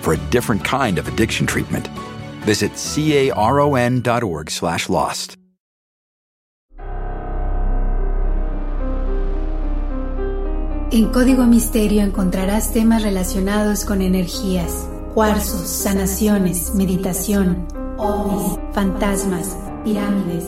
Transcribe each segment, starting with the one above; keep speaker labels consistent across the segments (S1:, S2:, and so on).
S1: for a different kind of addiction treatment. Visit caron.org slash lost.
S2: En Código Misterio encontrarás temas relacionados con energías, cuarzos, sanaciones, meditación, ovnis, fantasmas, pirámides,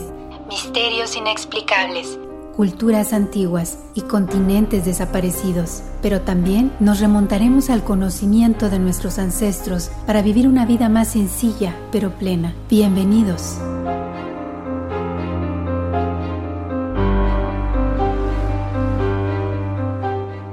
S2: misterios inexplicables, culturas antiguas y continentes desaparecidos. Pero también nos remontaremos al conocimiento de nuestros ancestros para vivir una vida más sencilla pero plena. Bienvenidos.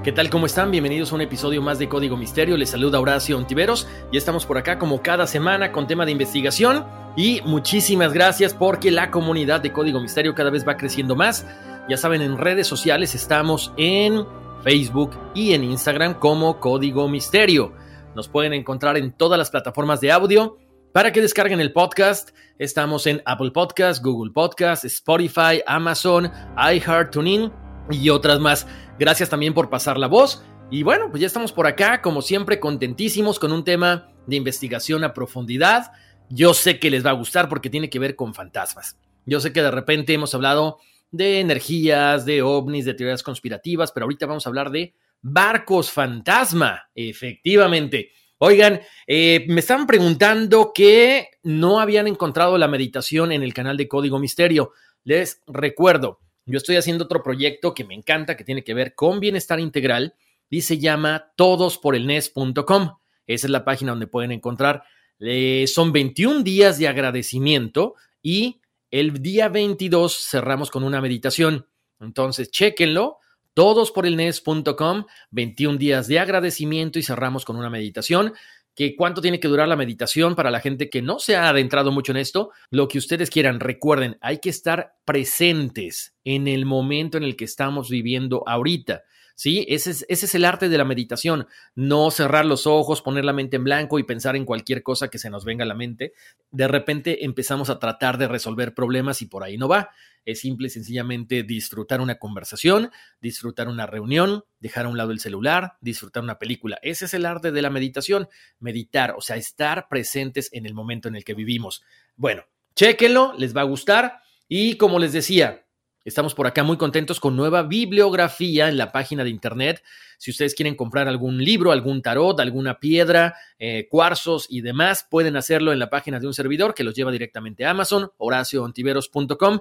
S3: ¿Qué tal? ¿Cómo están? Bienvenidos a un episodio más de Código Misterio. Les saluda Horacio Ontiveros y estamos por acá como cada semana con tema de investigación. Y muchísimas gracias porque la comunidad de Código Misterio cada vez va creciendo más. Ya saben, en redes sociales estamos en Facebook y en Instagram como Código Misterio. Nos pueden encontrar en todas las plataformas de audio. Para que descarguen el podcast, estamos en Apple Podcast, Google Podcast, Spotify, Amazon, iHeartTuning y otras más. Gracias también por pasar la voz. Y bueno, pues ya estamos por acá, como siempre, contentísimos con un tema de investigación a profundidad. Yo sé que les va a gustar porque tiene que ver con fantasmas. Yo sé que de repente hemos hablado de energías, de ovnis, de teorías conspirativas, pero ahorita vamos a hablar de barcos fantasma, efectivamente. Oigan, eh, me estaban preguntando que no habían encontrado la meditación en el canal de Código Misterio. Les recuerdo, yo estoy haciendo otro proyecto que me encanta, que tiene que ver con bienestar integral y se llama todosporelnes.com. Esa es la página donde pueden encontrar. Eh, son 21 días de agradecimiento y el día 22 cerramos con una meditación. Entonces, chéquenlo todosporelnes.com, 21 días de agradecimiento y cerramos con una meditación que cuánto tiene que durar la meditación para la gente que no se ha adentrado mucho en esto, lo que ustedes quieran. Recuerden, hay que estar presentes en el momento en el que estamos viviendo ahorita. ¿Sí? Ese es, ese es, el arte de la meditación, no cerrar los ojos, poner la mente en blanco y pensar en cualquier cosa que se nos venga a la mente. De repente empezamos a tratar de resolver problemas y por ahí no va. Es simple y sencillamente disfrutar una conversación, disfrutar una reunión, dejar a un lado el celular, disfrutar una película. Ese es el arte de la meditación, meditar, o sea, estar presentes en el momento en el que vivimos. Bueno, chéquenlo, les va a gustar y como les decía, Estamos por acá muy contentos con nueva bibliografía en la página de internet. Si ustedes quieren comprar algún libro, algún tarot, alguna piedra, eh, cuarzos y demás, pueden hacerlo en la página de un servidor que los lleva directamente a Amazon, horacioontiveros.com.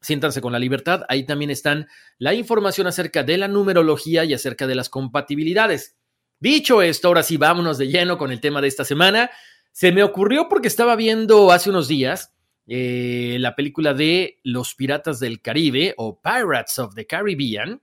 S3: Siéntanse con la libertad. Ahí también están la información acerca de la numerología y acerca de las compatibilidades. Dicho esto, ahora sí, vámonos de lleno con el tema de esta semana. Se me ocurrió porque estaba viendo hace unos días eh, la película de Los Piratas del Caribe o Pirates of the Caribbean,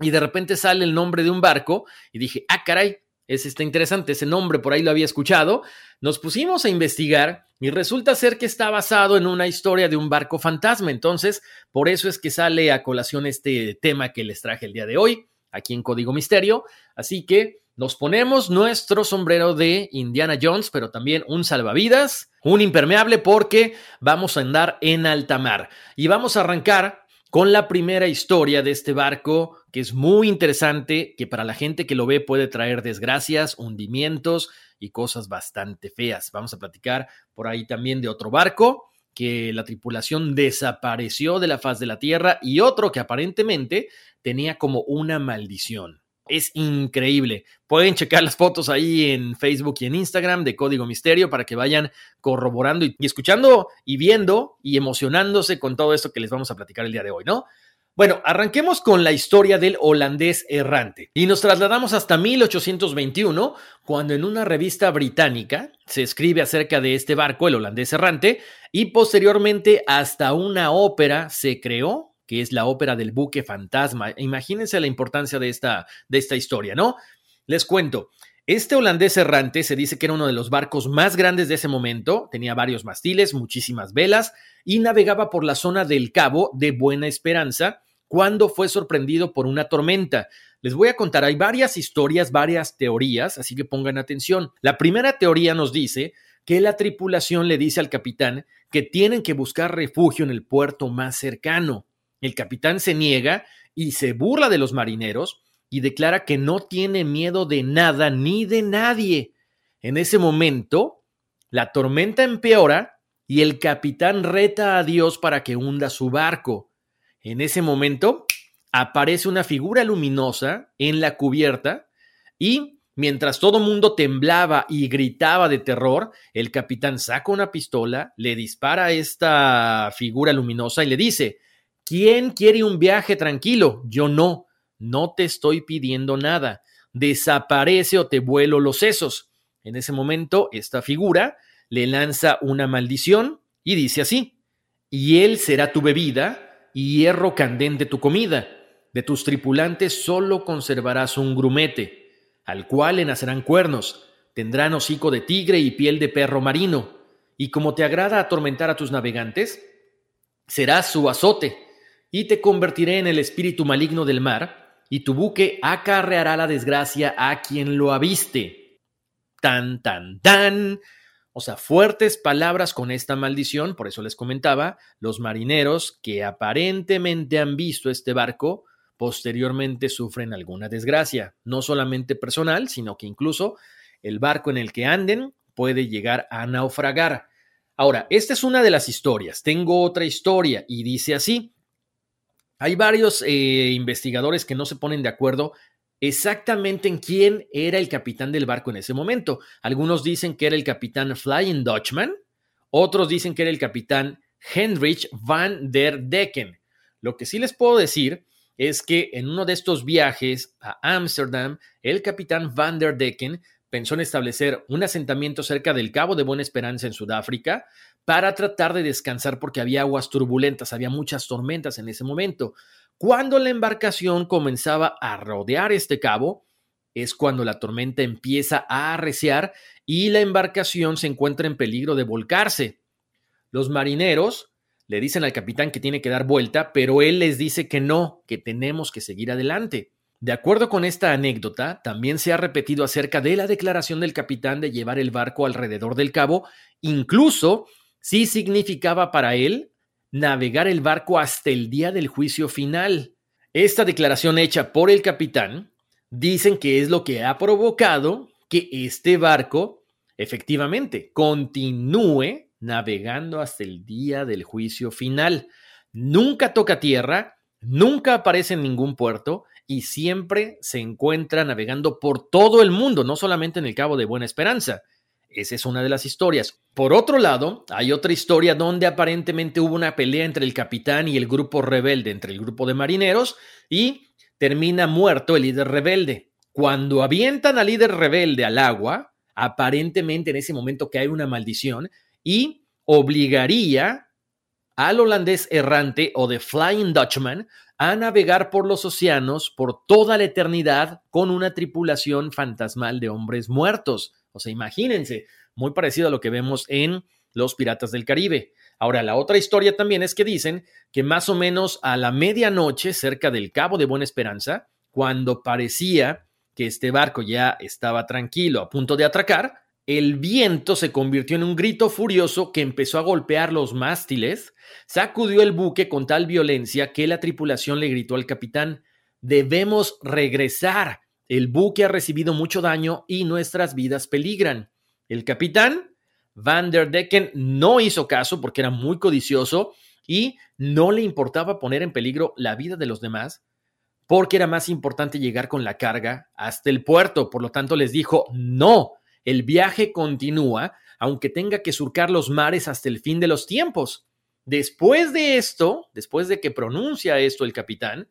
S3: y de repente sale el nombre de un barco y dije, ah, caray, ese está interesante, ese nombre por ahí lo había escuchado. Nos pusimos a investigar y resulta ser que está basado en una historia de un barco fantasma. Entonces, por eso es que sale a colación este tema que les traje el día de hoy, aquí en Código Misterio. Así que nos ponemos nuestro sombrero de Indiana Jones, pero también un salvavidas, un impermeable, porque vamos a andar en alta mar. Y vamos a arrancar con la primera historia de este barco, que es muy interesante, que para la gente que lo ve puede traer desgracias, hundimientos y cosas bastante feas. Vamos a platicar por ahí también de otro barco que la tripulación desapareció de la faz de la Tierra y otro que aparentemente tenía como una maldición. Es increíble. Pueden checar las fotos ahí en Facebook y en Instagram de Código Misterio para que vayan corroborando y, escuchando y viendo y emocionándose con todo esto que les vamos a platicar el día de hoy, ¿no? Bueno, arranquemos con la historia del holandés errante y nos trasladamos hasta 1821, cuando en una revista británica se escribe acerca de este barco, el holandés errante, y posteriormente hasta una ópera se creó que es la ópera del buque fantasma. Imagínense la importancia de esta, de esta historia, ¿no? Les cuento. Este holandés errante se dice que era uno de los barcos más grandes de ese momento, tenía varios mastiles, muchísimas velas y navegaba por la zona del Cabo de Buena Esperanza cuando fue sorprendido por una tormenta. Les voy a contar, hay varias historias, varias teorías, así que pongan atención. La primera teoría nos dice que la tripulación le dice al capitán que tienen que buscar refugio en el puerto más cercano. El capitán se niega y se burla de los marineros y declara que no tiene miedo de nada ni de nadie. En ese momento, la tormenta empeora y el capitán reta a Dios para que hunda su barco. En ese momento, aparece una figura luminosa en la cubierta y mientras todo mundo temblaba y gritaba de terror, el capitán saca una pistola, le dispara a esta figura luminosa y le dice, ¿Quién quiere un viaje tranquilo? Yo no. No te estoy pidiendo nada. Desaparece o te vuelo los sesos. En ese momento, esta figura le lanza una maldición y dice así, y él será tu bebida y hierro candente tu comida. De tus tripulantes solo conservarás un grumete, al cual le nacerán cuernos, tendrán hocico de tigre y piel de perro marino, y como te agrada atormentar a tus navegantes, serás su azote y te convertiré en el espíritu maligno del mar, y tu buque acarreará la desgracia a quien lo aviste. Tan, tan, tan. O sea, fuertes palabras con esta maldición, por eso les comentaba, los marineros que aparentemente han visto este barco, posteriormente sufren alguna desgracia, no solamente personal, sino que incluso el barco en el que anden puede llegar a naufragar. Ahora, esta es una de las historias. Tengo otra historia y dice así, hay varios eh, investigadores que no se ponen de acuerdo exactamente en quién era el capitán del barco en ese momento. Algunos dicen que era el capitán Flying Dutchman, otros dicen que era el capitán Heinrich van der Decken. Lo que sí les puedo decir es que en uno de estos viajes a Ámsterdam, el capitán van der Decken pensó en establecer un asentamiento cerca del Cabo de Buena Esperanza en Sudáfrica para tratar de descansar porque había aguas turbulentas, había muchas tormentas en ese momento. Cuando la embarcación comenzaba a rodear este cabo, es cuando la tormenta empieza a arreciar y la embarcación se encuentra en peligro de volcarse. Los marineros le dicen al capitán que tiene que dar vuelta, pero él les dice que no, que tenemos que seguir adelante. De acuerdo con esta anécdota, también se ha repetido acerca de la declaración del capitán de llevar el barco alrededor del cabo, incluso si significaba para él navegar el barco hasta el día del juicio final. Esta declaración hecha por el capitán dicen que es lo que ha provocado que este barco efectivamente continúe navegando hasta el día del juicio final. Nunca toca tierra, nunca aparece en ningún puerto y siempre se encuentra navegando por todo el mundo, no solamente en el Cabo de Buena Esperanza. Esa es una de las historias. Por otro lado, hay otra historia donde aparentemente hubo una pelea entre el capitán y el grupo rebelde, entre el grupo de marineros, y termina muerto el líder rebelde. Cuando avientan al líder rebelde al agua, aparentemente en ese momento que hay una maldición y obligaría al holandés errante o de Flying Dutchman a navegar por los océanos por toda la eternidad con una tripulación fantasmal de hombres muertos. O sea, imagínense, muy parecido a lo que vemos en Los Piratas del Caribe. Ahora, la otra historia también es que dicen que más o menos a la medianoche, cerca del Cabo de Buena Esperanza, cuando parecía que este barco ya estaba tranquilo, a punto de atracar, el viento se convirtió en un grito furioso que empezó a golpear los mástiles, sacudió el buque con tal violencia que la tripulación le gritó al capitán, debemos regresar, el buque ha recibido mucho daño y nuestras vidas peligran. El capitán Van der Decken no hizo caso porque era muy codicioso y no le importaba poner en peligro la vida de los demás, porque era más importante llegar con la carga hasta el puerto. Por lo tanto, les dijo, no, el viaje continúa, aunque tenga que surcar los mares hasta el fin de los tiempos. Después de esto, después de que pronuncia esto el capitán,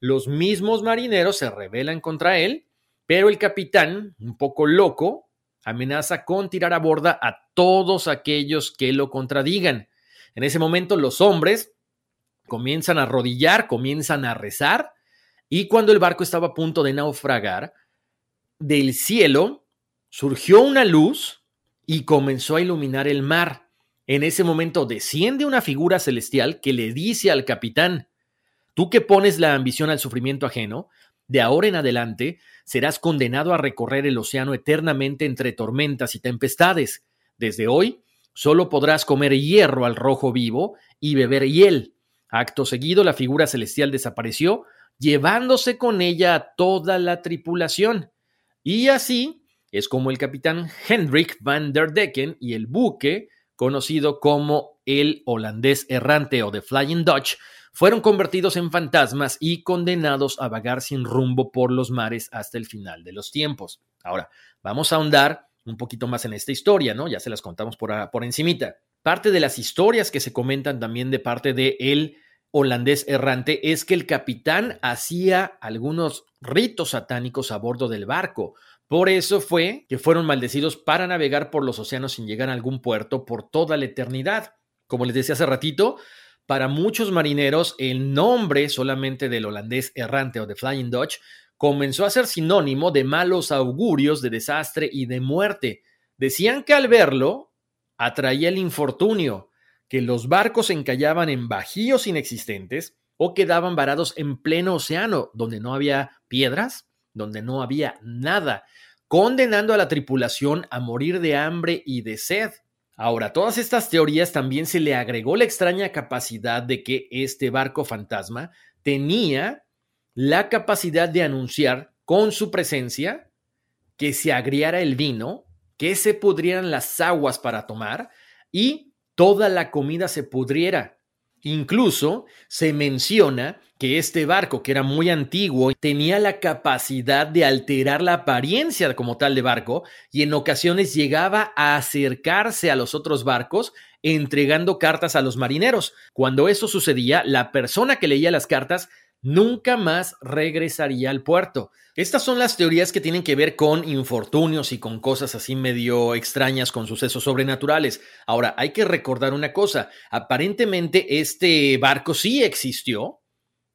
S3: los mismos marineros se rebelan contra él, pero el capitán, un poco loco, amenaza con tirar a borda a todos aquellos que lo contradigan. En ese momento los hombres comienzan a arrodillar, comienzan a rezar, y cuando el barco estaba a punto de naufragar, del cielo surgió una luz y comenzó a iluminar el mar. En ese momento desciende una figura celestial que le dice al capitán, tú que pones la ambición al sufrimiento ajeno, de ahora en adelante serás condenado a recorrer el océano eternamente entre tormentas y tempestades. Desde hoy solo podrás comer hierro al rojo vivo y beber hiel. Acto seguido, la figura celestial desapareció, llevándose con ella a toda la tripulación. Y así es como el capitán Hendrik van der Decken y el buque, conocido como el holandés errante o The Flying Dutch, fueron convertidos en fantasmas y condenados a vagar sin rumbo por los mares hasta el final de los tiempos. Ahora, vamos a ahondar un poquito más en esta historia, ¿no? Ya se las contamos por, por encimita. Parte de las historias que se comentan también de parte de holandés errante es que el capitán hacía algunos ritos satánicos a bordo del barco. Por eso fue que fueron maldecidos para navegar por los océanos sin llegar a algún puerto por toda la eternidad. Como les decía hace ratito, para muchos marineros, el nombre solamente del holandés errante o de Flying Dutch comenzó a ser sinónimo de malos augurios, de desastre y de muerte. Decían que al verlo atraía el infortunio, que los barcos encallaban en bajíos inexistentes o quedaban varados en pleno océano, donde no había piedras, donde no había nada, condenando a la tripulación a morir de hambre y de sed. Ahora, todas estas teorías también se le agregó la extraña capacidad de que este barco fantasma tenía la capacidad de anunciar con su presencia que se agriara el vino, que se pudrieran las aguas para tomar y toda la comida se pudriera. Incluso se menciona que este barco, que era muy antiguo, tenía la capacidad de alterar la apariencia como tal de barco y en ocasiones llegaba a acercarse a los otros barcos entregando cartas a los marineros. Cuando eso sucedía, la persona que leía las cartas nunca más regresaría al puerto. Estas son las teorías que tienen que ver con infortunios y con cosas así medio extrañas, con sucesos sobrenaturales. Ahora, hay que recordar una cosa, aparentemente este barco sí existió,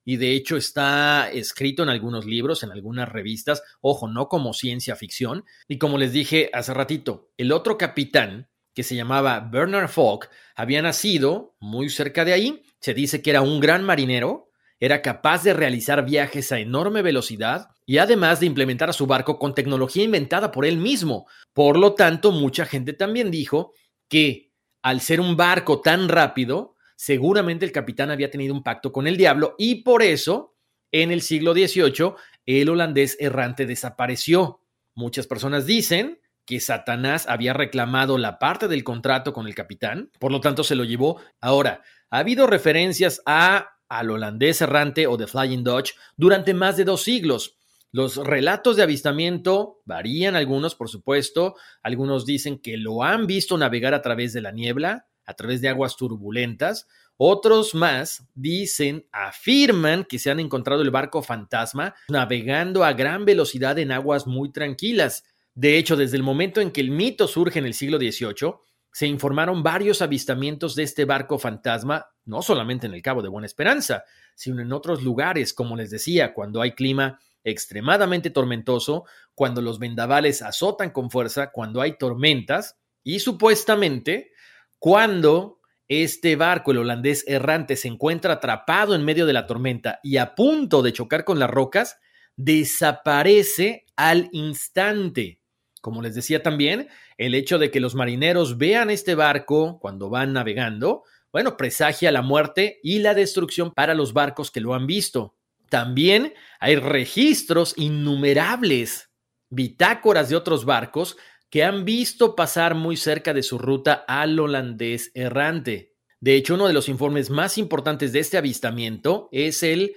S3: y de hecho está escrito en algunos libros, en algunas revistas, ojo, no como ciencia ficción, y como les dije hace ratito, el otro capitán, que se llamaba Bernard Falk, había nacido muy cerca de ahí, se dice que era un gran marinero, era capaz de realizar viajes a enorme velocidad y además de implementar a su barco con tecnología inventada por él mismo. Por lo tanto, mucha gente también dijo que al ser un barco tan rápido, seguramente el capitán había tenido un pacto con el diablo y por eso, en el siglo XVIII, el holandés errante desapareció. Muchas personas dicen que Satanás había reclamado la parte del contrato con el capitán, por lo tanto se lo llevó. Ahora, ha habido referencias a al holandés errante o de Flying Dutch durante más de dos siglos. Los relatos de avistamiento varían algunos, por supuesto. Algunos dicen que lo han visto navegar a través de la niebla, a través de aguas turbulentas. Otros más dicen, afirman que se han encontrado el barco fantasma navegando a gran velocidad en aguas muy tranquilas. De hecho, desde el momento en que el mito surge en el siglo XVIII, se informaron varios avistamientos de este barco fantasma, no solamente en el Cabo de Buena Esperanza, sino en otros lugares, como les decía, cuando hay clima extremadamente tormentoso, cuando los vendavales azotan con fuerza, cuando hay tormentas y supuestamente cuando este barco, el holandés errante, se encuentra atrapado en medio de la tormenta y a punto de chocar con las rocas, desaparece al instante. Como les decía también, el hecho de que los marineros vean este barco cuando van navegando, bueno, presagia la muerte y la destrucción para los barcos que lo han visto. También hay registros innumerables, bitácoras de otros barcos que han visto pasar muy cerca de su ruta al holandés errante. De hecho, uno de los informes más importantes de este avistamiento es el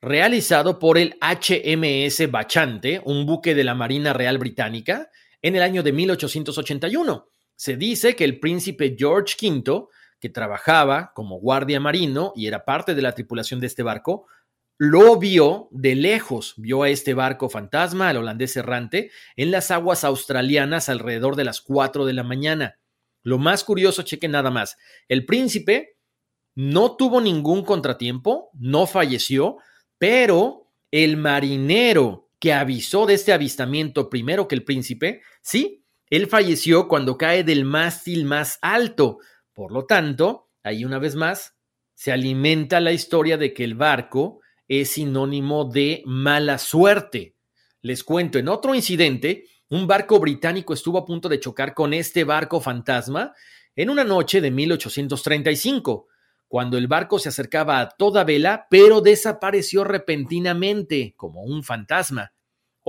S3: realizado por el HMS Bachante, un buque de la Marina Real Británica, en el año de 1881. Se dice que el príncipe George V, que trabajaba como guardia marino y era parte de la tripulación de este barco, lo vio de lejos, vio a este barco fantasma, al holandés errante, en las aguas australianas alrededor de las 4 de la mañana. Lo más curioso, cheque nada más, el príncipe no tuvo ningún contratiempo, no falleció, pero el marinero que avisó de este avistamiento primero que el príncipe, sí, él falleció cuando cae del mástil más alto. Por lo tanto, ahí una vez más, se alimenta la historia de que el barco es sinónimo de mala suerte. Les cuento, en otro incidente, un barco británico estuvo a punto de chocar con este barco fantasma en una noche de 1835, cuando el barco se acercaba a toda vela, pero desapareció repentinamente, como un fantasma.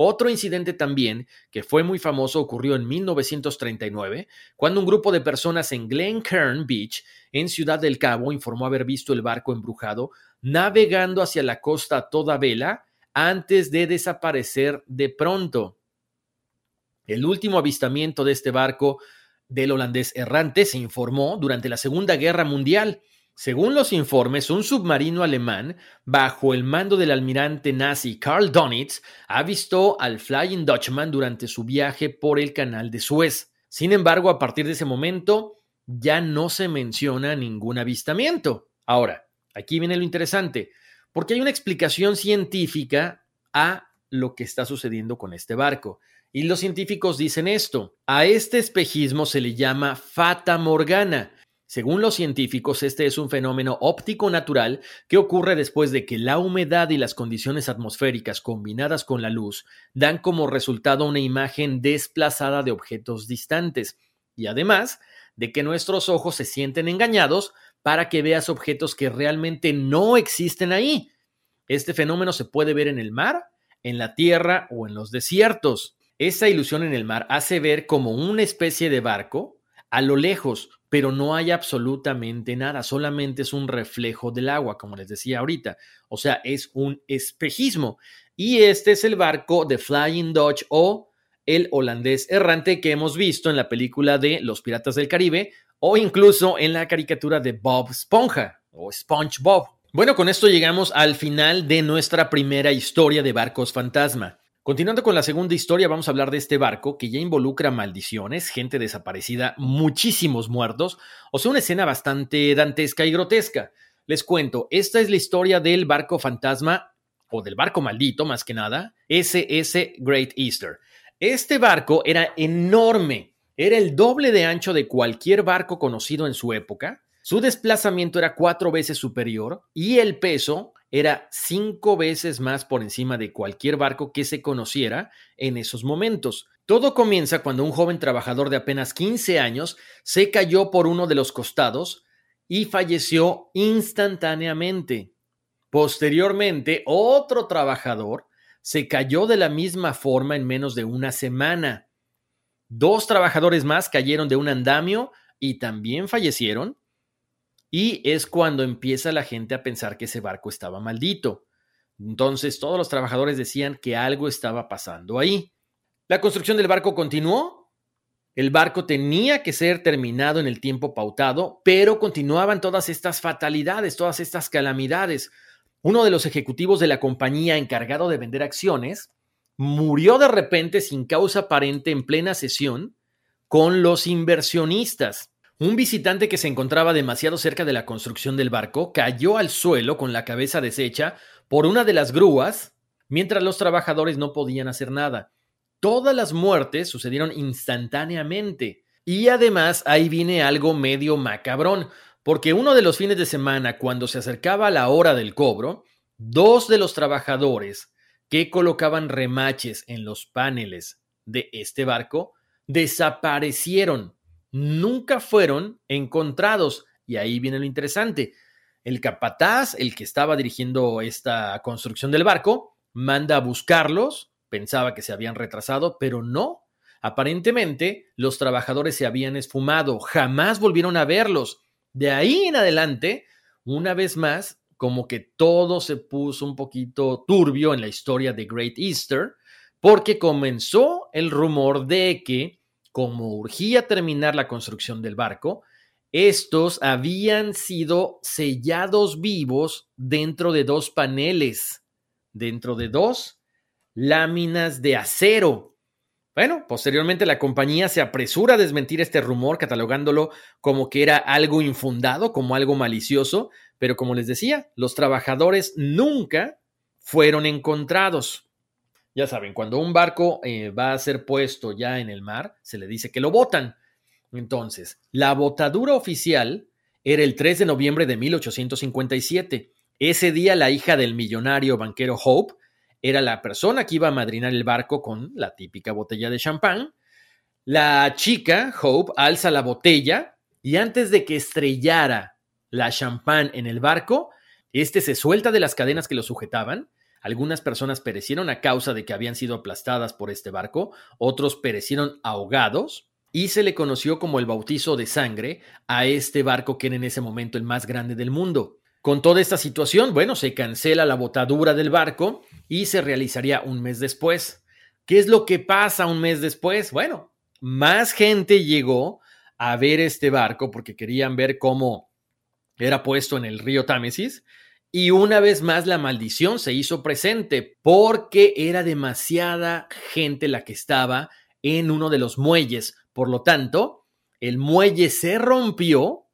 S3: Otro incidente también, que fue muy famoso, ocurrió en 1939, cuando un grupo de personas en Glencairn Beach, en Ciudad del Cabo, informó haber visto el barco embrujado navegando hacia la costa toda vela antes de desaparecer de pronto. El último avistamiento de este barco del holandés errante se informó durante la Segunda Guerra Mundial. Según los informes, un submarino alemán, bajo el mando del almirante nazi Karl Donitz, avistó al Flying Dutchman durante su viaje por el canal de Suez. Sin embargo, a partir de ese momento, ya no se menciona ningún avistamiento. Ahora, aquí viene lo interesante, porque hay una explicación científica a lo que está sucediendo con este barco. Y los científicos dicen esto, a este espejismo se le llama fata morgana, según los científicos, este es un fenómeno óptico natural que ocurre después de que la humedad y las condiciones atmosféricas combinadas con la luz dan como resultado una imagen desplazada de objetos distantes, y además de que nuestros ojos se sienten engañados para que veas objetos que realmente no existen ahí. Este fenómeno se puede ver en el mar, en la tierra o en los desiertos. Esa ilusión en el mar hace ver como una especie de barco a lo lejos, pero no hay absolutamente nada, solamente es un reflejo del agua, como les decía ahorita. O sea, es un espejismo. Y este es el barco de Flying Dutch o el holandés errante que hemos visto en la película de Los Piratas del Caribe o incluso en la caricatura de Bob Esponja o SpongeBob. Bueno, con esto llegamos al final de nuestra primera historia de barcos fantasma. Continuando con la segunda historia, vamos a hablar de este barco que ya involucra maldiciones, gente desaparecida, muchísimos muertos, o sea, una escena bastante dantesca y grotesca. Les cuento, esta es la historia del barco fantasma, o del barco maldito más que nada, SS Great Easter. Este barco era enorme, era el doble de ancho de cualquier barco conocido en su época, su desplazamiento era cuatro veces superior y el peso era cinco veces más por encima de cualquier barco que se conociera en esos momentos. Todo comienza cuando un joven trabajador de apenas 15 años se cayó por uno de los costados y falleció instantáneamente. Posteriormente, otro trabajador se cayó de la misma forma en menos de una semana. Dos trabajadores más cayeron de un andamio y también fallecieron. Y es cuando empieza la gente a pensar que ese barco estaba maldito. Entonces todos los trabajadores decían que algo estaba pasando ahí. La construcción del barco continuó. El barco tenía que ser terminado en el tiempo pautado, pero continuaban todas estas fatalidades, todas estas calamidades. Uno de los ejecutivos de la compañía encargado de vender acciones murió de repente sin causa aparente en plena sesión con los inversionistas. Un visitante que se encontraba demasiado cerca de la construcción del barco cayó al suelo con la cabeza deshecha por una de las grúas, mientras los trabajadores no podían hacer nada. Todas las muertes sucedieron instantáneamente. Y además ahí viene algo medio macabrón, porque uno de los fines de semana, cuando se acercaba la hora del cobro, dos de los trabajadores que colocaban remaches en los paneles de este barco desaparecieron nunca fueron encontrados. Y ahí viene lo interesante. El capataz, el que estaba dirigiendo esta construcción del barco, manda a buscarlos, pensaba que se habían retrasado, pero no. Aparentemente, los trabajadores se habían esfumado, jamás volvieron a verlos. De ahí en adelante, una vez más, como que todo se puso un poquito turbio en la historia de Great Easter, porque comenzó el rumor de que, como urgía terminar la construcción del barco, estos habían sido sellados vivos dentro de dos paneles, dentro de dos láminas de acero. Bueno, posteriormente la compañía se apresura a desmentir este rumor, catalogándolo como que era algo infundado, como algo malicioso, pero como les decía, los trabajadores nunca fueron encontrados. Ya saben, cuando un barco eh, va a ser puesto ya en el mar, se le dice que lo botan. Entonces, la botadura oficial era el 3 de noviembre de 1857. Ese día la hija del millonario banquero Hope era la persona que iba a madrinar el barco con la típica botella de champán. La chica, Hope, alza la botella y antes de que estrellara la champán en el barco, este se suelta de las cadenas que lo sujetaban. Algunas personas perecieron a causa de que habían sido aplastadas por este barco, otros perecieron ahogados y se le conoció como el bautizo de sangre a este barco que era en ese momento el más grande del mundo. Con toda esta situación, bueno, se cancela la botadura del barco y se realizaría un mes después. ¿Qué es lo que pasa un mes después? Bueno, más gente llegó a ver este barco porque querían ver cómo era puesto en el río Támesis y una vez más la maldición se hizo presente porque era demasiada gente la que estaba en uno de los muelles por lo tanto, el muelle se rompió,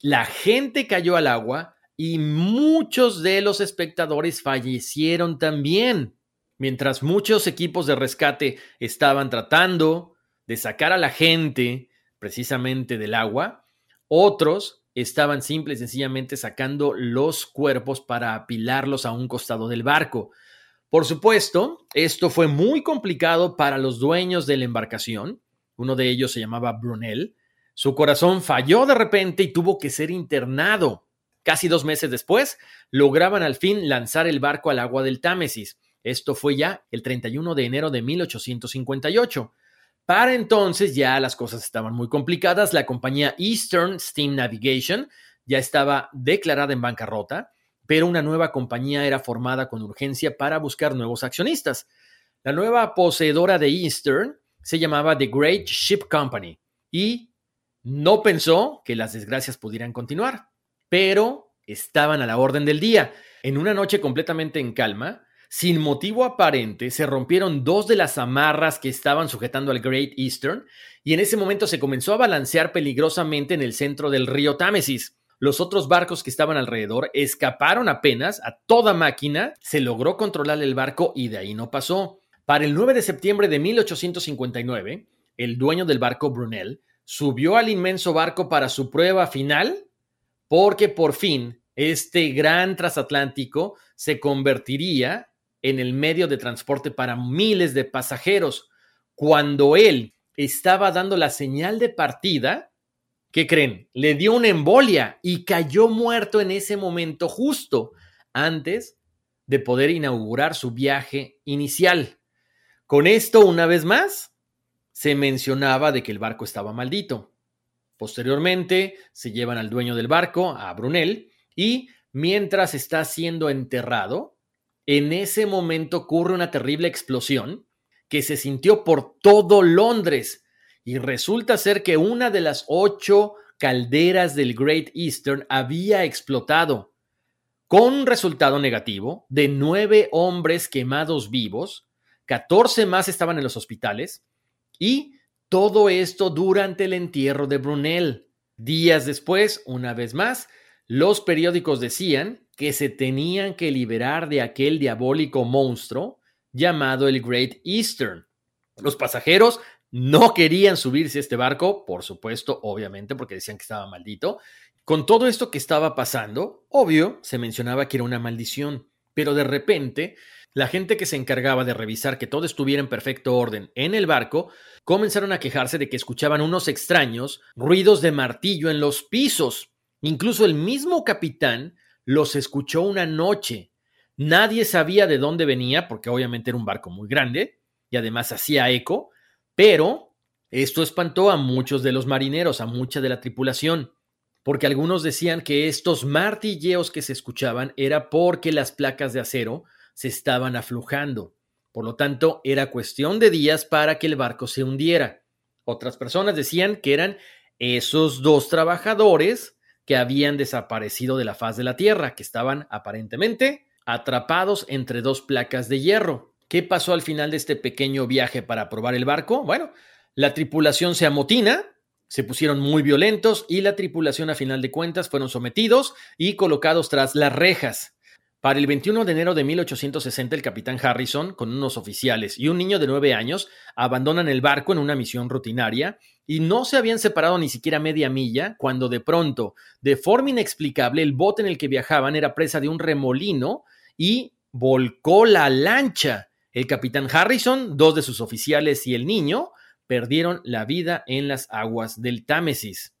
S3: la gente cayó al agua y muchos de los espectadores fallecieron también. Mientras muchos equipos de rescate estaban tratando de sacar a la gente precisamente del agua, otros estaban simple y sencillamente sacando los cuerpos para apilarlos a un costado del barco. Por supuesto, esto fue muy complicado para los dueños de la embarcación, uno de ellos se llamaba Brunel, su corazón falló de repente y tuvo que ser internado. Casi dos meses después, lograban al fin lanzar el barco al agua del Támesis. Esto fue ya el 31 de enero de 1858. Para entonces ya las cosas estaban muy complicadas. La compañía Eastern Steam Navigation ya estaba declarada en bancarrota, pero una nueva compañía era formada con urgencia para buscar nuevos accionistas. La nueva poseedora de Eastern se llamaba The Great Ship Company y no pensó que las desgracias pudieran continuar, pero estaban a la orden del día. En una noche completamente en calma, sin motivo aparente, se rompieron dos de las amarras que estaban sujetando al Great Eastern y en ese momento se comenzó a balancear peligrosamente en el centro del río Támesis. Los otros barcos que estaban alrededor escaparon apenas a toda máquina, se logró controlar el barco y de ahí no pasó. Para el 9 de septiembre de 1859, el dueño del barco Brunel subió al inmenso barco para su prueba final porque por fin este gran transatlántico se convertiría en el medio de transporte para miles de pasajeros. Cuando él estaba dando la señal de partida, ¿qué creen? Le dio una embolia y cayó muerto en ese momento justo antes de poder inaugurar su viaje inicial. Con esto, una vez más, se mencionaba de que el barco estaba maldito. Posteriormente, se llevan al dueño del barco, a Brunel, y mientras está siendo enterrado, en ese momento ocurre una terrible explosión que se sintió por todo Londres y resulta ser que una de las ocho calderas del Great Eastern había explotado, con un resultado negativo de nueve hombres quemados vivos 14 más estaban en los hospitales y todo esto durante el entierro de Brunel. Días después, una vez más, los periódicos decían que se tenían que liberar de aquel diabólico monstruo llamado el Great Eastern. Los pasajeros no querían subirse a este barco, por supuesto, obviamente, porque decían que estaba maldito. Con todo esto que estaba pasando, obvio, se mencionaba que era una maldición, pero de repente la gente que se encargaba de revisar que todo estuviera en perfecto orden en el barco comenzaron a quejarse de que escuchaban unos extraños ruidos de martillo en los pisos. Incluso el mismo capitán los escuchó una noche. Nadie sabía de dónde venía, porque obviamente era un barco muy grande y además hacía eco, pero esto espantó a muchos de los marineros, a mucha de la tripulación. porque algunos decían que estos martilleos que se escuchaban era porque las placas de acero se estaban aflujando. Por lo tanto, era cuestión de días para que el barco se hundiera. Otras personas decían que eran esos dos trabajadores que habían desaparecido de la faz de la Tierra, que estaban aparentemente atrapados entre dos placas de hierro. ¿Qué pasó al final de este pequeño viaje para probar el barco? Bueno, la tripulación se amotina, se pusieron muy violentos y la tripulación a final de cuentas fueron sometidos y colocados tras las rejas. Para el 21 de enero de 1860 el capitán Harrison, con unos oficiales y un niño de nueve años, abandonan el barco en una misión rutinaria y no se habían separado ni siquiera media milla cuando de pronto, de forma inexplicable, el bote en el que viajaban era presa de un remolino y volcó la lancha. El capitán Harrison, dos de sus oficiales y el niño perdieron la vida en las aguas del Támesis.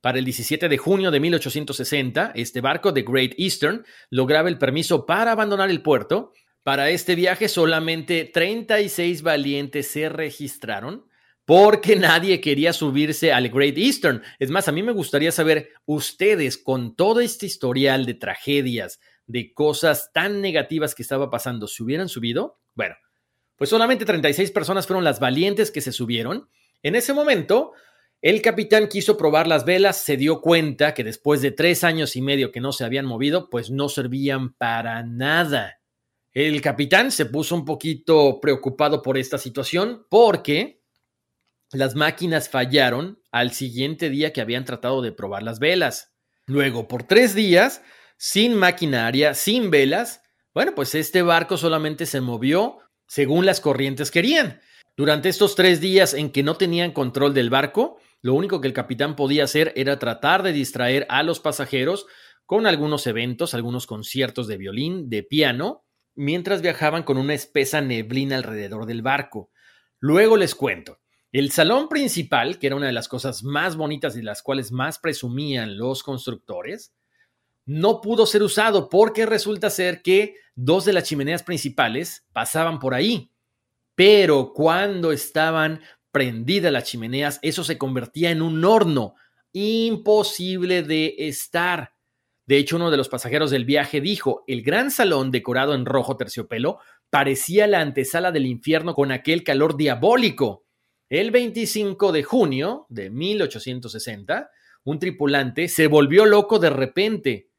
S3: Para el 17 de junio de 1860, este barco de Great Eastern lograba el permiso para abandonar el puerto. Para este viaje solamente 36 valientes se registraron porque nadie quería subirse al Great Eastern. Es más, a mí me gustaría saber, ustedes con todo este historial de tragedias, de cosas tan negativas que estaba pasando, ¿se hubieran subido? Bueno, pues solamente 36 personas fueron las valientes que se subieron. En ese momento, el capitán quiso probar las velas, se dio cuenta que después de tres años y medio que no se habían movido, pues no servían para nada. El capitán se puso un poquito preocupado por esta situación porque las máquinas fallaron al siguiente día que habían tratado de probar las velas. Luego, por tres días, sin maquinaria, sin velas, bueno, pues este barco solamente se movió según las corrientes querían. Durante estos tres días en que no tenían control del barco, lo único que el capitán podía hacer era tratar de distraer a los pasajeros con algunos eventos, algunos conciertos de violín, de piano, mientras viajaban con una espesa neblina alrededor del barco. Luego les cuento. El salón principal, que era una de las cosas más bonitas y las cuales más presumían los constructores, no pudo ser usado porque resulta ser que dos de las chimeneas principales pasaban por ahí. Pero cuando estaban prendidas las chimeneas, eso se convertía en un horno imposible de estar. De hecho, uno de los pasajeros del viaje dijo, el gran salón decorado en rojo terciopelo parecía la antesala del infierno con aquel calor diabólico. El 25 de junio de 1860, un tripulante se volvió loco de repente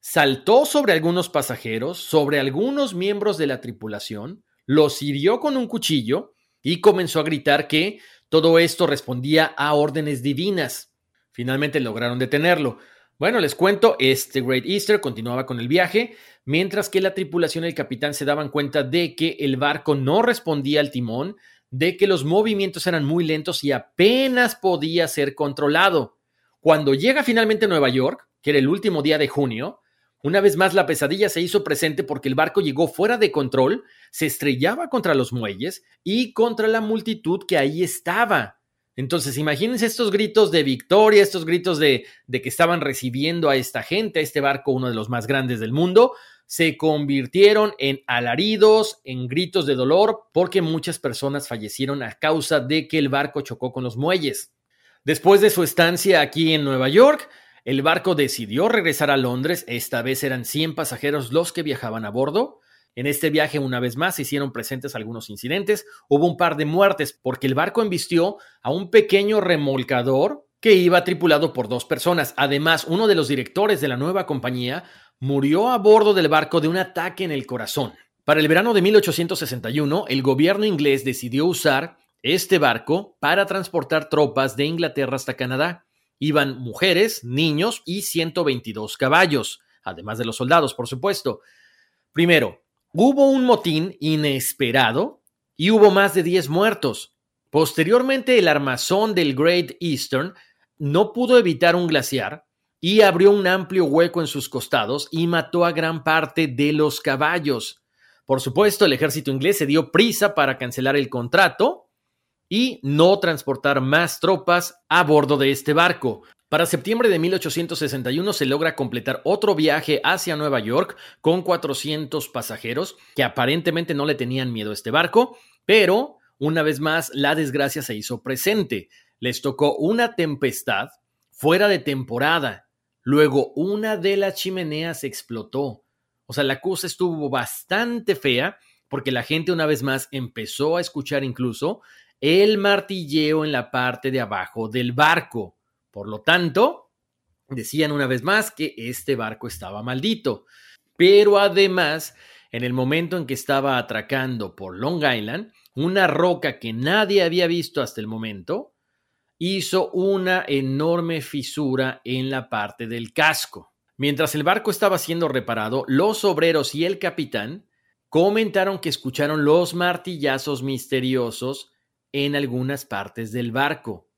S3: saltó sobre algunos pasajeros, sobre algunos miembros de la tripulación, los hirió con un cuchillo y comenzó a gritar que todo esto respondía a órdenes divinas. Finalmente lograron detenerlo. Bueno, les cuento, este Great Easter continuaba con el viaje, mientras que la tripulación y el capitán se daban cuenta de que el barco no respondía al timón, de que los movimientos eran muy lentos y apenas podía ser controlado. Cuando llega finalmente a Nueva York, que era el último día de junio, una vez más la pesadilla se hizo presente porque el barco llegó fuera de control, se estrellaba contra los muelles y contra la multitud que ahí estaba. Entonces, imagínense estos gritos de victoria, estos gritos de, de, que estaban recibiendo a esta gente, a este barco, uno de los más grandes del mundo, se convirtieron en alaridos, en gritos de dolor, porque muchas personas fallecieron a causa de que el barco chocó con los muelles. Después de su estancia aquí en Nueva York, el barco decidió regresar a Londres, esta vez eran 100 pasajeros los que viajaban a bordo. En este viaje, una vez más, se hicieron presentes algunos incidentes. Hubo un par de muertes porque el barco embistió a un pequeño remolcador que iba tripulado por dos personas. Además, uno de los directores de la nueva compañía murió a bordo del barco de un ataque en el corazón. Para el verano de 1861, el gobierno inglés decidió usar este barco para transportar tropas de Inglaterra hasta Canadá. Iban mujeres, niños y 122 caballos, además de los soldados, por supuesto. Primero, hubo un motín inesperado y hubo más de 10 muertos. Posteriormente, el armazón del Great Eastern no pudo evitar un glaciar y abrió un amplio hueco en sus costados y mató a gran parte de los caballos. Por supuesto, el ejército inglés se dio prisa para cancelar el contrato y no transportar más tropas a bordo de este barco. Para septiembre de 1861 se logra completar otro viaje hacia Nueva York con 400 pasajeros que aparentemente no le tenían miedo a este barco, pero una vez más la desgracia se hizo presente. Les tocó una tempestad fuera de temporada. Luego una de las chimeneas explotó. O sea, la cosa estuvo bastante fea porque la gente una vez más empezó a escuchar incluso el martilleo en la parte de abajo del barco. Por lo tanto, decían una vez más que este barco estaba maldito. Pero además, en el momento en que estaba atracando por Long Island, una roca que nadie había visto hasta el momento, hizo una enorme fisura en la parte del casco. Mientras el barco estaba siendo reparado, los obreros y el capitán comentaron que escucharon los martillazos misteriosos en algunas partes del barco.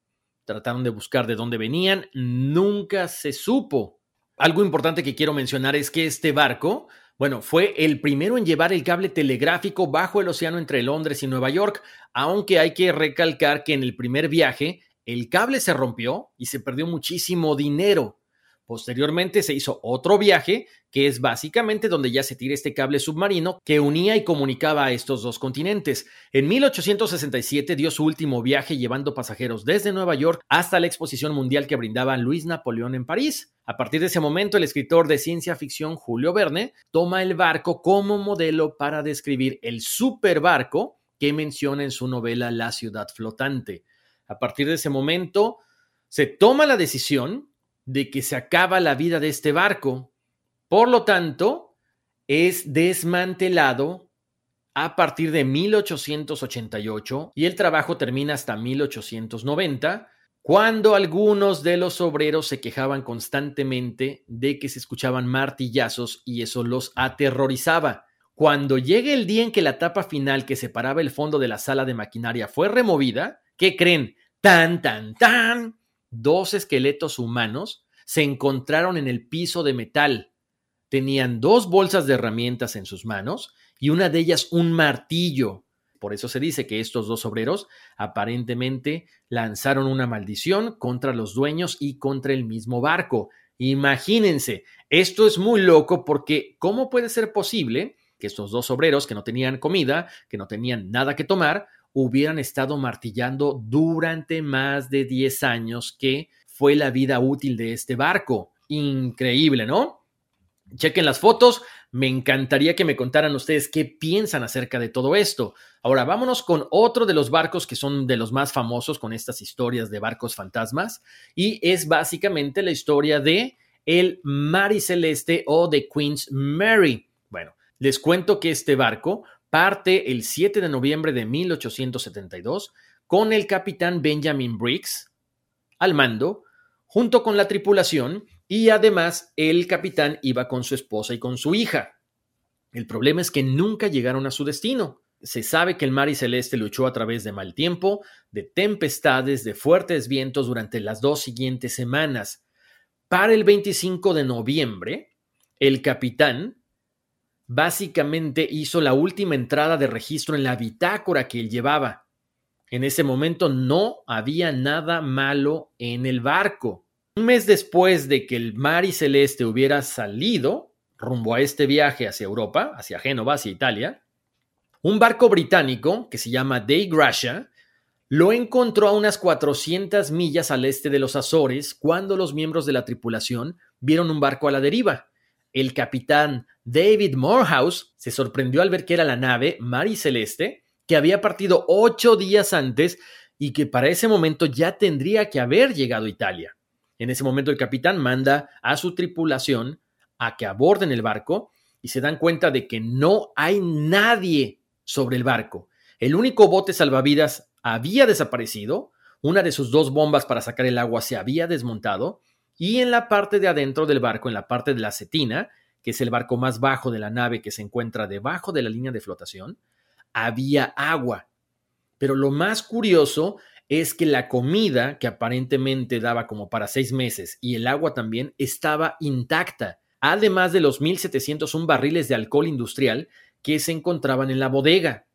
S3: Trataron de buscar de dónde venían, nunca se supo. Algo importante que quiero mencionar es que este barco, bueno, fue el primero en llevar el cable telegráfico bajo el océano entre Londres y Nueva York, aunque hay que recalcar que en el primer viaje el cable se rompió y se perdió muchísimo dinero. Posteriormente se hizo otro viaje, que es básicamente donde ya se tira este cable submarino que unía y comunicaba a estos dos continentes. En 1867 dio su último viaje llevando pasajeros desde Nueva York hasta la exposición mundial que brindaba Luis Napoleón en París. A partir de ese momento, el escritor de ciencia ficción Julio Verne toma el barco como modelo para describir el superbarco que menciona en su novela La ciudad flotante. A partir de ese momento, se toma la decisión de que se acaba la vida de este barco. Por lo tanto, es desmantelado a partir de 1888 y el trabajo termina hasta 1890, cuando algunos de los obreros se quejaban constantemente de que se escuchaban martillazos y eso los aterrorizaba. Cuando llega el día en que la tapa final que separaba el fondo de la sala de maquinaria fue removida, ¿qué creen? Tan, tan, tan dos esqueletos humanos se encontraron en el piso de metal. Tenían dos bolsas de herramientas en sus manos y una de ellas un martillo. Por eso se dice que estos dos obreros aparentemente lanzaron una maldición contra los dueños y contra el mismo barco. Imagínense, esto es muy loco porque ¿cómo puede ser posible que estos dos obreros que no tenían comida, que no tenían nada que tomar, hubieran estado martillando durante más de 10 años que fue la vida útil de este barco. Increíble, ¿no? Chequen las fotos. Me encantaría que me contaran ustedes qué piensan acerca de todo esto. Ahora vámonos con otro de los barcos que son de los más famosos con estas historias de barcos fantasmas y es básicamente la historia de el Mary Celeste o de Queen's Mary. Bueno, les cuento que este barco parte el 7 de noviembre de 1872 con el capitán Benjamin Briggs al mando, junto con la tripulación, y además el capitán iba con su esposa y con su hija. El problema es que nunca llegaron a su destino. Se sabe que el mar y celeste luchó a través de mal tiempo, de tempestades, de fuertes vientos durante las dos siguientes semanas. Para el 25 de noviembre, el capitán básicamente hizo la última entrada de registro en la bitácora que él llevaba. En ese momento no había nada malo en el barco. Un mes después de que el Mari Celeste hubiera salido rumbo a este viaje hacia Europa, hacia Génova, hacia Italia, un barco británico que se llama Dei Gracia lo encontró a unas 400 millas al este de los Azores cuando los miembros de la tripulación vieron un barco a la deriva. El capitán David Morehouse se sorprendió al ver que era la nave Mari Celeste, que había partido ocho días antes y que para ese momento ya tendría que haber llegado a Italia. En ese momento el capitán manda a su tripulación a que aborden el barco y se dan cuenta de que no hay nadie sobre el barco. El único bote salvavidas había desaparecido, una de sus dos bombas para sacar el agua se había desmontado y en la parte de adentro del barco, en la parte de la cetina, que es el barco más bajo de la nave que se encuentra debajo de la línea de flotación, había agua. Pero lo más curioso es que la comida, que aparentemente daba como para seis meses, y el agua también, estaba intacta, además de los 1.701 barriles de alcohol industrial que se encontraban en la bodega.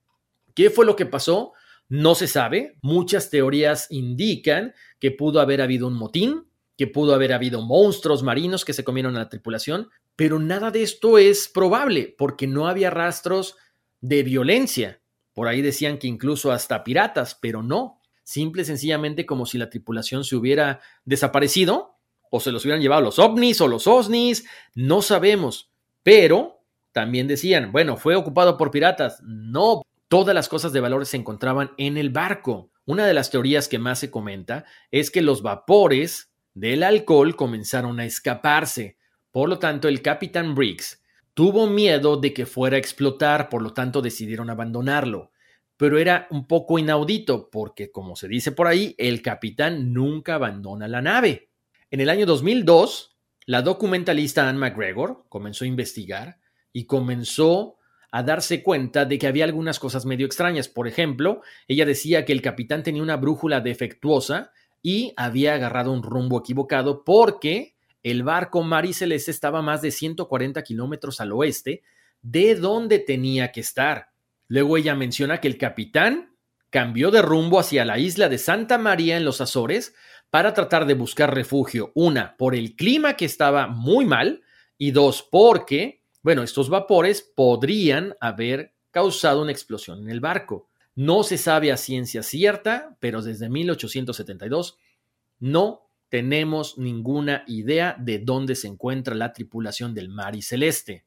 S3: ¿Qué fue lo que pasó? No se sabe. Muchas teorías indican que pudo haber habido un motín, que pudo haber habido monstruos marinos que se comieron a la tripulación, pero nada de esto es probable porque no había rastros de violencia. Por ahí decían que incluso hasta piratas, pero no. Simple y sencillamente como si la tripulación se hubiera desaparecido o se los hubieran llevado los ovnis o los osnis, no sabemos. Pero también decían, bueno, fue ocupado por piratas. No, todas las cosas de valor se encontraban en el barco. Una de las teorías que más se comenta es que los vapores del alcohol comenzaron a escaparse. Por lo tanto, el capitán Briggs tuvo miedo de que fuera a explotar, por lo tanto decidieron abandonarlo. Pero era un poco inaudito porque, como se dice por ahí, el capitán nunca abandona la nave. En el año 2002, la documentalista Anne McGregor comenzó a investigar y comenzó a darse cuenta de que había algunas cosas medio extrañas. Por ejemplo, ella decía que el capitán tenía una brújula defectuosa y había agarrado un rumbo equivocado porque el barco Mariceleste estaba a más de 140 kilómetros al oeste de donde tenía que estar. Luego ella menciona que el capitán cambió de rumbo hacia la isla de Santa María en los Azores para tratar de buscar refugio. Una, por el clima que estaba muy mal y dos, porque bueno, estos vapores podrían haber causado una explosión en el barco. No se sabe a ciencia cierta, pero desde 1872 no tenemos ninguna idea de dónde se encuentra la tripulación del Mar y Celeste.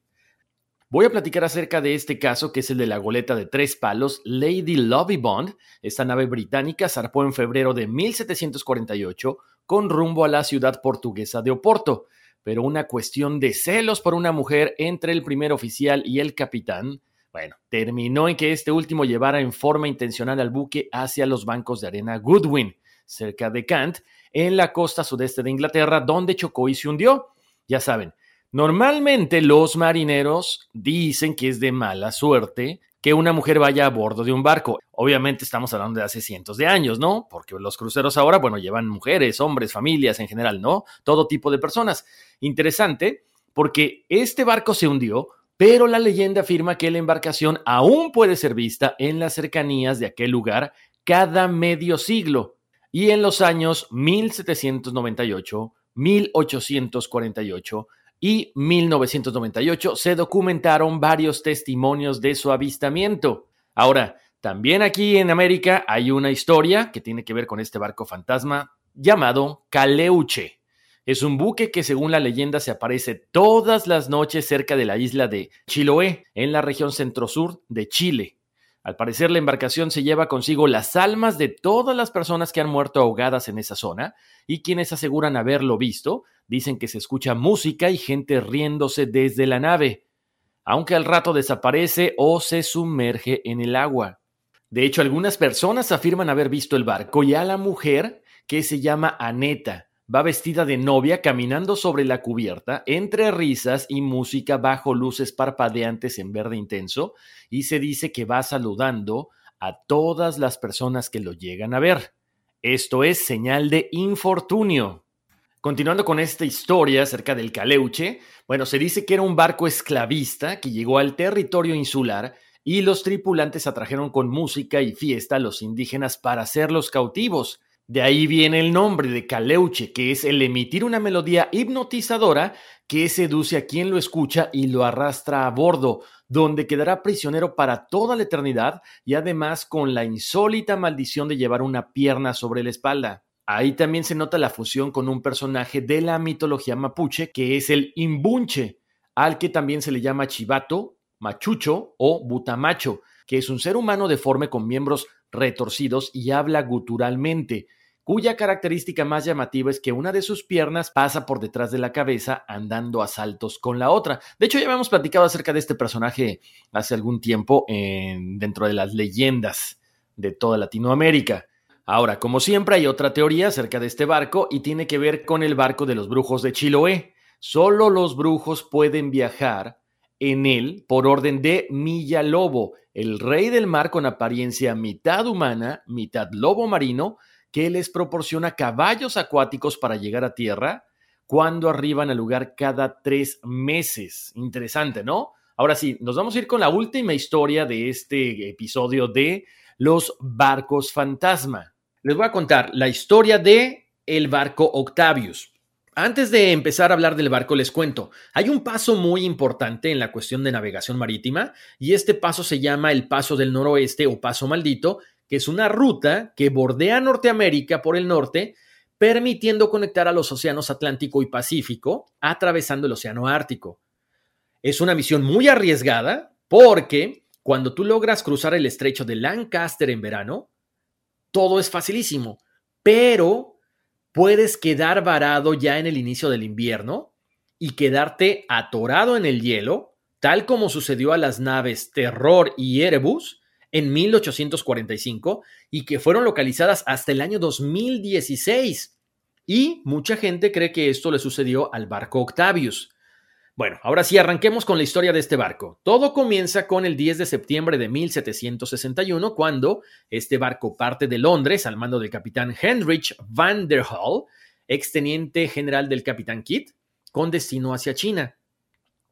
S3: Voy a platicar acerca de este caso, que es el de la goleta de tres palos, Lady Lovey Bond. Esta nave británica zarpó en febrero de 1748 con rumbo a la ciudad portuguesa de Oporto pero una cuestión de celos por una mujer entre el primer oficial y el capitán, bueno, terminó en que este último llevara en forma intencional al buque hacia los bancos de arena Goodwin, cerca de Kent, en la costa sudeste de Inglaterra, donde chocó y se hundió. Ya saben, normalmente los marineros dicen que es de mala suerte que una mujer vaya a bordo de un barco. Obviamente estamos hablando de hace cientos de años, ¿no? Porque los cruceros ahora, bueno, llevan mujeres, hombres, familias en general, ¿no? Todo tipo de personas. Interesante, porque este barco se hundió, pero la leyenda afirma que la embarcación aún puede ser vista en las cercanías de aquel lugar cada medio siglo. Y en los años 1798, 1848, y 1998 se documentaron varios testimonios de su avistamiento. Ahora, también aquí en América hay una historia que tiene que ver con este barco fantasma llamado Caleuche. Es un buque que según la leyenda se aparece todas las noches cerca de la isla de Chiloé, en la región centro-sur de Chile. Al parecer, la embarcación se lleva consigo las almas de todas las personas que han muerto ahogadas en esa zona y quienes aseguran haberlo visto, dicen que se escucha música y gente riéndose desde la nave, aunque al rato desaparece o se sumerge en el agua. De hecho, algunas personas afirman haber visto el barco y a la mujer que se llama Aneta, Va vestida de novia caminando sobre la cubierta, entre risas y música bajo luces parpadeantes en verde intenso, y se dice que va saludando a todas las personas que lo llegan a ver. Esto es señal de infortunio. Continuando con esta historia acerca del Caleuche, bueno, se dice que era un barco esclavista que llegó al territorio insular y los tripulantes atrajeron con música y fiesta a los indígenas para hacerlos cautivos. De ahí viene el nombre de Caleuche, que es el emitir una melodía hipnotizadora que seduce a quien lo escucha y lo arrastra a bordo, donde quedará prisionero para toda la eternidad y además con la insólita maldición de llevar una pierna sobre la espalda. Ahí también se nota la fusión con un personaje de la mitología mapuche, que es el imbunche, al que también se le llama chivato, machucho o butamacho, que es un ser humano deforme con miembros retorcidos y habla guturalmente, cuya característica más llamativa es que una de sus piernas pasa por detrás de la cabeza andando a saltos con la otra. De hecho, ya habíamos platicado acerca de este personaje hace algún tiempo en, dentro de las leyendas de toda Latinoamérica. Ahora, como siempre, hay otra teoría acerca de este barco y tiene que ver con el barco de los brujos de Chiloé. Solo los brujos pueden viajar en él por orden de Milla Lobo, el rey del mar con apariencia mitad humana, mitad lobo marino, que les proporciona caballos acuáticos para llegar a tierra cuando arriban al lugar cada tres meses. Interesante, ¿no? Ahora sí, nos vamos a ir con la última historia de este episodio de los barcos fantasma. Les voy a contar la historia de el barco Octavius. Antes de empezar a hablar del barco, les cuento, hay un paso muy importante en la cuestión de navegación marítima y este paso se llama el Paso del Noroeste o Paso Maldito, que es una ruta que bordea Norteamérica por el norte, permitiendo conectar a los océanos Atlántico y Pacífico atravesando el Océano Ártico. Es una misión muy arriesgada porque cuando tú logras cruzar el estrecho de Lancaster en verano, todo es facilísimo, pero puedes quedar varado ya en el inicio del invierno y quedarte atorado en el hielo, tal como sucedió a las naves Terror y Erebus en 1845 y que fueron localizadas hasta el año 2016. Y mucha gente cree que esto le sucedió al barco Octavius. Bueno, ahora sí, arranquemos con la historia de este barco. Todo comienza con el 10 de septiembre de 1761, cuando este barco parte de Londres al mando del capitán Heinrich van der Hall, exteniente general del capitán Kidd, con destino hacia China.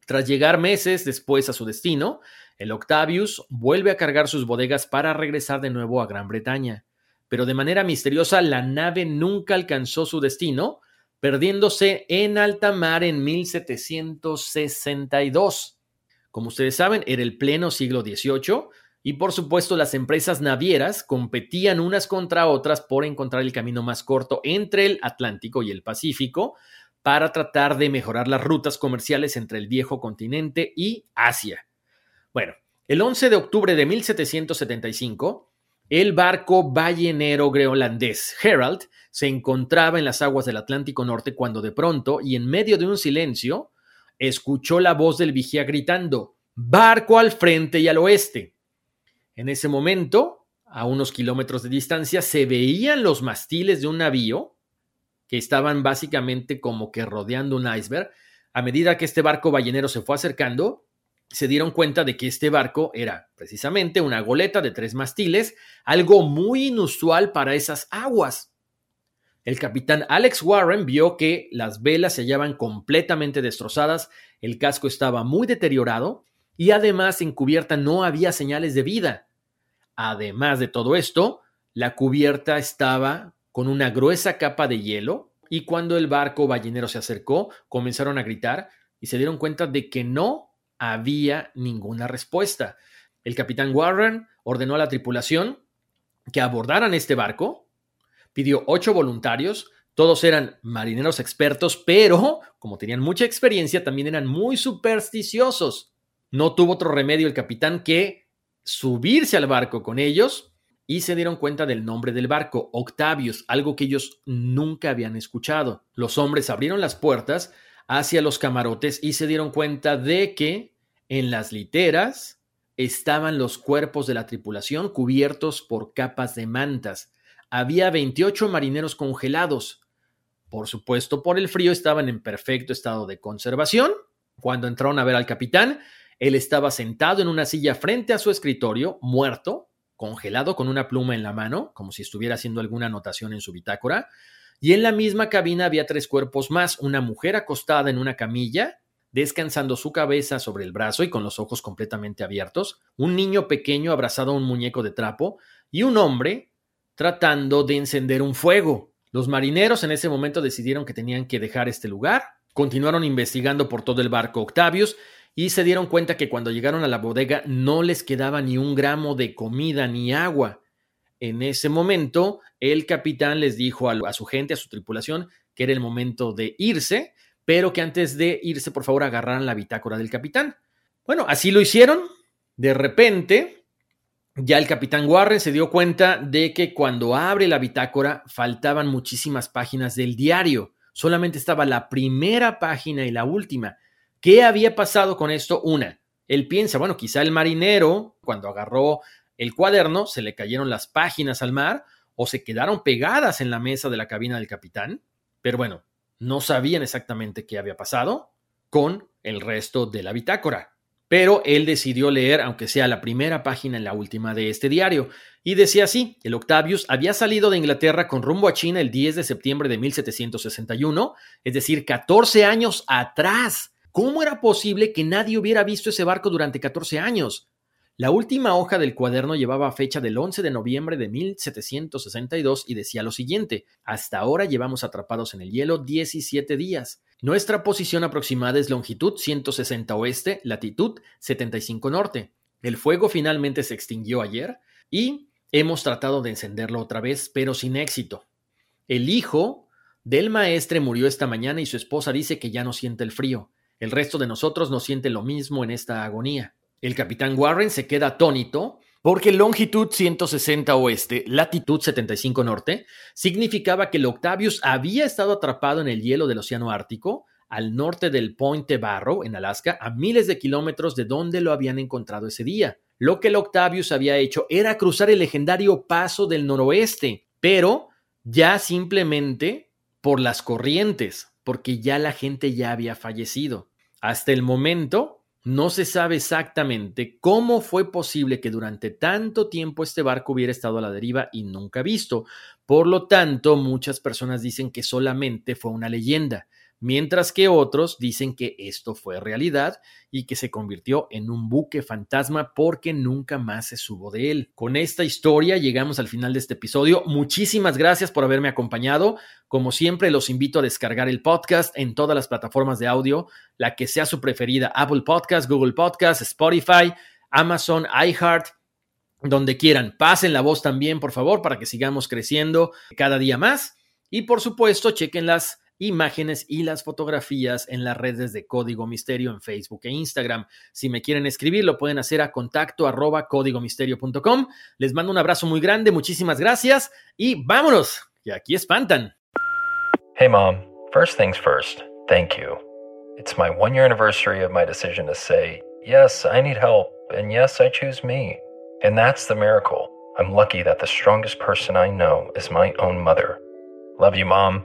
S3: Tras llegar meses después a su destino, el Octavius vuelve a cargar sus bodegas para regresar de nuevo a Gran Bretaña. Pero de manera misteriosa, la nave nunca alcanzó su destino, perdiéndose en alta mar en 1762. Como ustedes saben, era el pleno siglo XVIII y por supuesto las empresas navieras competían unas contra otras por encontrar el camino más corto entre el Atlántico y el Pacífico para tratar de mejorar las rutas comerciales entre el viejo continente y Asia. Bueno, el 11 de octubre de 1775, el barco ballenero greolandés Herald se encontraba en las aguas del Atlántico Norte cuando de pronto, y en medio de un silencio, escuchó la voz del vigía gritando, barco al frente y al oeste. En ese momento, a unos kilómetros de distancia, se veían los mastiles de un navío que estaban básicamente como que rodeando un iceberg. A medida que este barco ballenero se fue acercando, se dieron cuenta de que este barco era precisamente una goleta de tres mastiles, algo muy inusual para esas aguas. El capitán Alex Warren vio que las velas se hallaban completamente destrozadas, el casco estaba muy deteriorado y además en cubierta no había señales de vida. Además de todo esto, la cubierta estaba con una gruesa capa de hielo y cuando el barco ballenero se acercó, comenzaron a gritar y se dieron cuenta de que no había ninguna respuesta. El capitán Warren ordenó a la tripulación que abordaran este barco pidió ocho voluntarios, todos eran marineros expertos, pero como tenían mucha experiencia, también eran muy supersticiosos. No tuvo otro remedio el capitán que subirse al barco con ellos y se dieron cuenta del nombre del barco, Octavius, algo que ellos nunca habían escuchado. Los hombres abrieron las puertas hacia los camarotes y se dieron cuenta de que en las literas estaban los cuerpos de la tripulación cubiertos por capas de mantas había 28 marineros congelados. Por supuesto, por el frío estaban en perfecto estado de conservación. Cuando entraron a ver al capitán, él estaba sentado en una silla frente a su escritorio, muerto, congelado con una pluma en la mano, como si estuviera haciendo alguna anotación en su bitácora, y en la misma cabina había tres cuerpos más, una mujer acostada en una camilla, descansando su cabeza sobre el brazo y con los ojos completamente abiertos, un niño pequeño abrazado a un muñeco de trapo, y un hombre tratando de encender un fuego. Los marineros en ese momento decidieron que tenían que dejar este lugar, continuaron investigando por todo el barco Octavius y se dieron cuenta que cuando llegaron a la bodega no les quedaba ni un gramo de comida ni agua. En ese momento, el capitán les dijo a, su gente, a su tripulación, que era el momento de irse, pero que antes de irse, por favor, agarraran la bitácora del capitán. Bueno, así lo hicieron. De repente, ya el capitán Warren se dio cuenta de que cuando abre la bitácora faltaban muchísimas páginas del diario. Solamente estaba la primera página y la última. ¿Qué había pasado con esto? Una, él piensa, bueno, quizá el marinero, cuando agarró el cuaderno, se le cayeron las páginas al mar o se quedaron pegadas en la mesa de la cabina del capitán. Pero bueno, no sabían exactamente qué había pasado con el resto de la bitácora pero él decidió leer, aunque sea la primera página en la última de este diario, y decía así, el Octavius había salido de Inglaterra con rumbo a China el 10 de septiembre de 1761, es decir, 14 años atrás. ¿Cómo era posible que nadie hubiera visto ese barco durante 14 años? La última hoja del cuaderno llevaba fecha del 11 de noviembre de 1762 y decía lo siguiente, hasta ahora llevamos atrapados en el hielo 17 días. Nuestra posición aproximada es longitud 160 oeste, latitud 75 norte. El fuego finalmente se extinguió ayer y hemos tratado de encenderlo otra vez, pero sin éxito. El hijo Del maestre murió esta mañana y su esposa dice que ya no siente el frío. El resto de nosotros no siente lo mismo en esta agonía. El capitán Warren se queda atónito porque longitud 160 oeste, latitud 75 norte, significaba que el Octavius había estado atrapado en el hielo del Océano Ártico, al norte del Point Barrow, en Alaska, a miles de kilómetros de donde lo habían encontrado ese día. Lo que el Octavius había hecho era cruzar el legendario Paso del Noroeste, pero ya simplemente por las corrientes, porque ya la gente ya había fallecido. Hasta el momento, no se sabe exactamente cómo fue posible que durante tanto tiempo este barco hubiera estado a la deriva y nunca visto. Por lo tanto, muchas personas dicen que solamente fue una leyenda mientras que otros dicen que esto fue realidad y que se convirtió en un buque fantasma porque nunca más se subo de él. Con esta historia llegamos al final de este episodio. Muchísimas gracias por haberme acompañado. Como siempre, los invito a descargar el podcast en todas las plataformas de audio, la que sea su preferida, Apple Podcast, Google Podcast, Spotify, Amazon, iHeart donde quieran. Pasen la voz también, por favor, para que sigamos creciendo cada día más. Y por supuesto, chequen las imágenes y las fotografías en las redes de Código Misterio en Facebook e Instagram. Si me quieren escribir, lo pueden hacer a contacto arroba códigomisterio.com. Les mando un abrazo muy grande, muchísimas gracias y vámonos, que aquí espantan.
S4: Hey mom, first things first, thank you. It's my one year anniversary of my decision to say, yes, I need help, and yes, I choose me. And that's the miracle. I'm lucky that the strongest person I know is my own mother. Love you, mom.